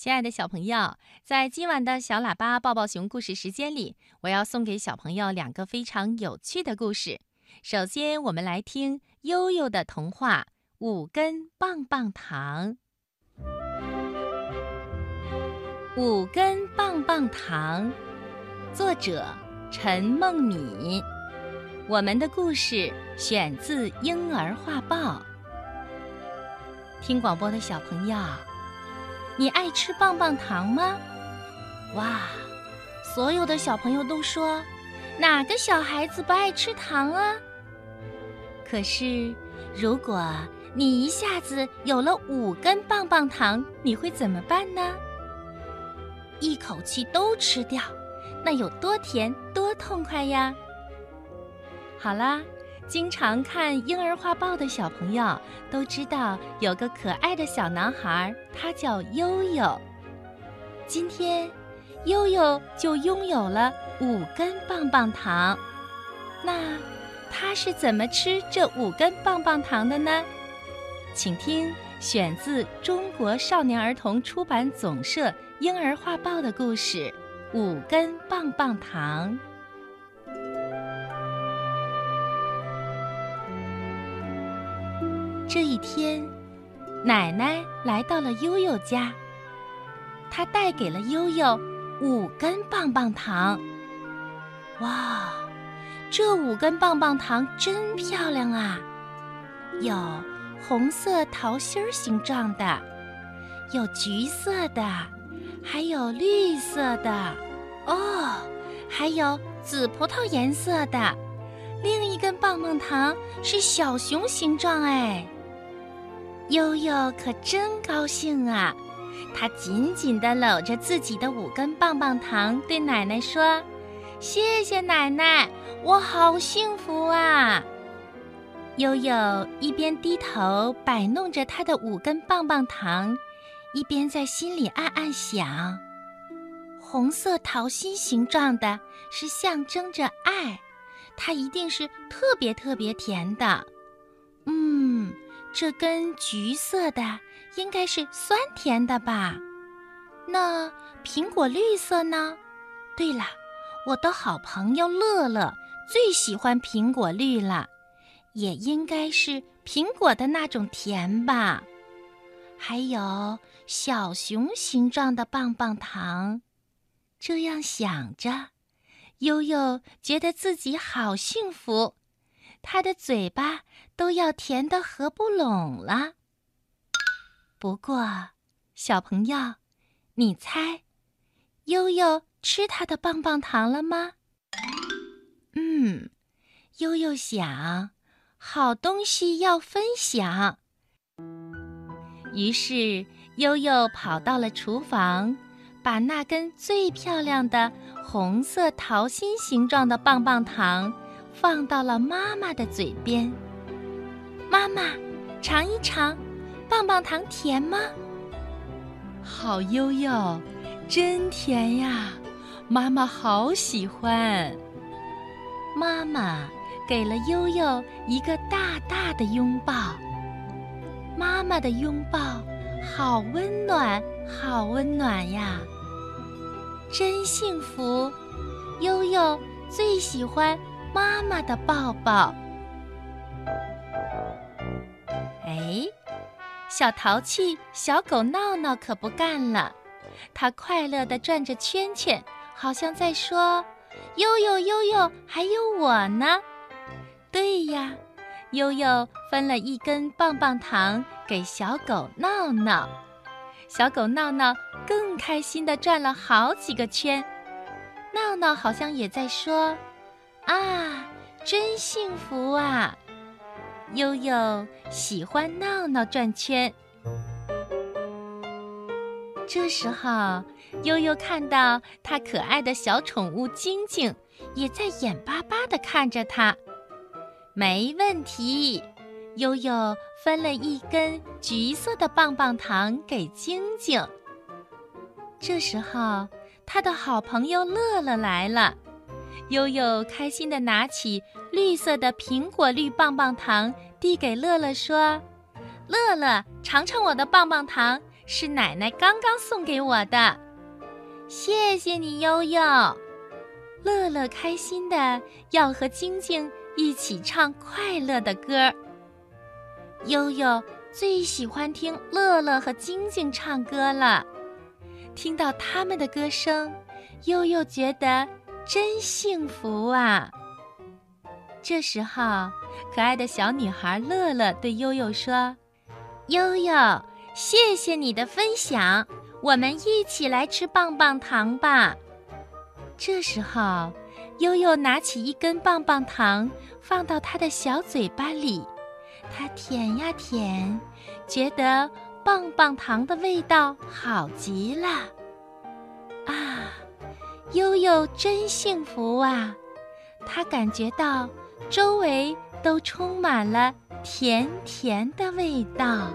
亲爱的小朋友，在今晚的小喇叭抱抱熊故事时间里，我要送给小朋友两个非常有趣的故事。首先，我们来听悠悠的童话《五根棒棒糖》。五根棒棒糖，作者陈梦米。我们的故事选自《婴儿画报》。听广播的小朋友。你爱吃棒棒糖吗？哇，所有的小朋友都说，哪个小孩子不爱吃糖啊？可是，如果你一下子有了五根棒棒糖，你会怎么办呢？一口气都吃掉，那有多甜多痛快呀！好啦。经常看《婴儿画报》的小朋友都知道，有个可爱的小男孩，他叫悠悠。今天，悠悠就拥有了五根棒棒糖。那他是怎么吃这五根棒棒糖的呢？请听选自中国少年儿童出版总社《婴儿画报》的故事《五根棒棒糖》。这一天，奶奶来到了悠悠家。她带给了悠悠五根棒棒糖。哇，这五根棒棒糖真漂亮啊！有红色桃心形状的，有橘色的，还有绿色的。哦，还有紫葡萄颜色的。另一根棒棒糖是小熊形状，哎。悠悠可真高兴啊！他紧紧地搂着自己的五根棒棒糖，对奶奶说：“谢谢奶奶，我好幸福啊！”悠悠一边低头摆弄着他的五根棒棒糖，一边在心里暗暗想：红色桃心形状的是象征着爱，它一定是特别特别甜的。这根橘色的应该是酸甜的吧？那苹果绿色呢？对了，我的好朋友乐乐最喜欢苹果绿了，也应该是苹果的那种甜吧？还有小熊形状的棒棒糖，这样想着，悠悠觉得自己好幸福。他的嘴巴都要甜得合不拢了。不过，小朋友，你猜，悠悠吃他的棒棒糖了吗？嗯，悠悠想，好东西要分享。于是，悠悠跑到了厨房，把那根最漂亮的红色桃心形状的棒棒糖。放到了妈妈的嘴边。妈妈，尝一尝，棒棒糖甜吗？好悠悠，真甜呀！妈妈好喜欢。妈妈给了悠悠一个大大的拥抱。妈妈的拥抱好温暖，好温暖呀！真幸福。悠悠最喜欢。妈妈的抱抱。哎，小淘气小狗闹闹可不干了，它快乐地转着圈圈，好像在说：“悠悠悠悠，还有我呢。”对呀，悠悠分了一根棒棒糖给小狗闹闹，小狗闹闹更开心地转了好几个圈，闹闹好像也在说。啊，真幸福啊！悠悠喜欢闹闹转圈。这时候，悠悠看到他可爱的小宠物晶晶，也在眼巴巴地看着他。没问题，悠悠分了一根橘色的棒棒糖给晶晶。这时候，他的好朋友乐乐来了。悠悠开心地拿起绿色的苹果绿棒棒糖，递给乐乐说：“乐乐，尝尝我的棒棒糖，是奶奶刚刚送给我的，谢谢你，悠悠。乐乐开心的要和晶晶一起唱快乐的歌。悠悠最喜欢听乐乐和晶晶唱歌了，听到他们的歌声，悠悠觉得真幸福啊。这时候，可爱的小女孩乐乐对悠悠说：“悠悠，谢谢你的分享，我们一起来吃棒棒糖吧。”这时候，悠悠拿起一根棒棒糖，放到她的小嘴巴里，她舔呀舔，觉得棒棒糖的味道好极了。悠悠真幸福啊！他感觉到。周围都充满了甜甜的味道。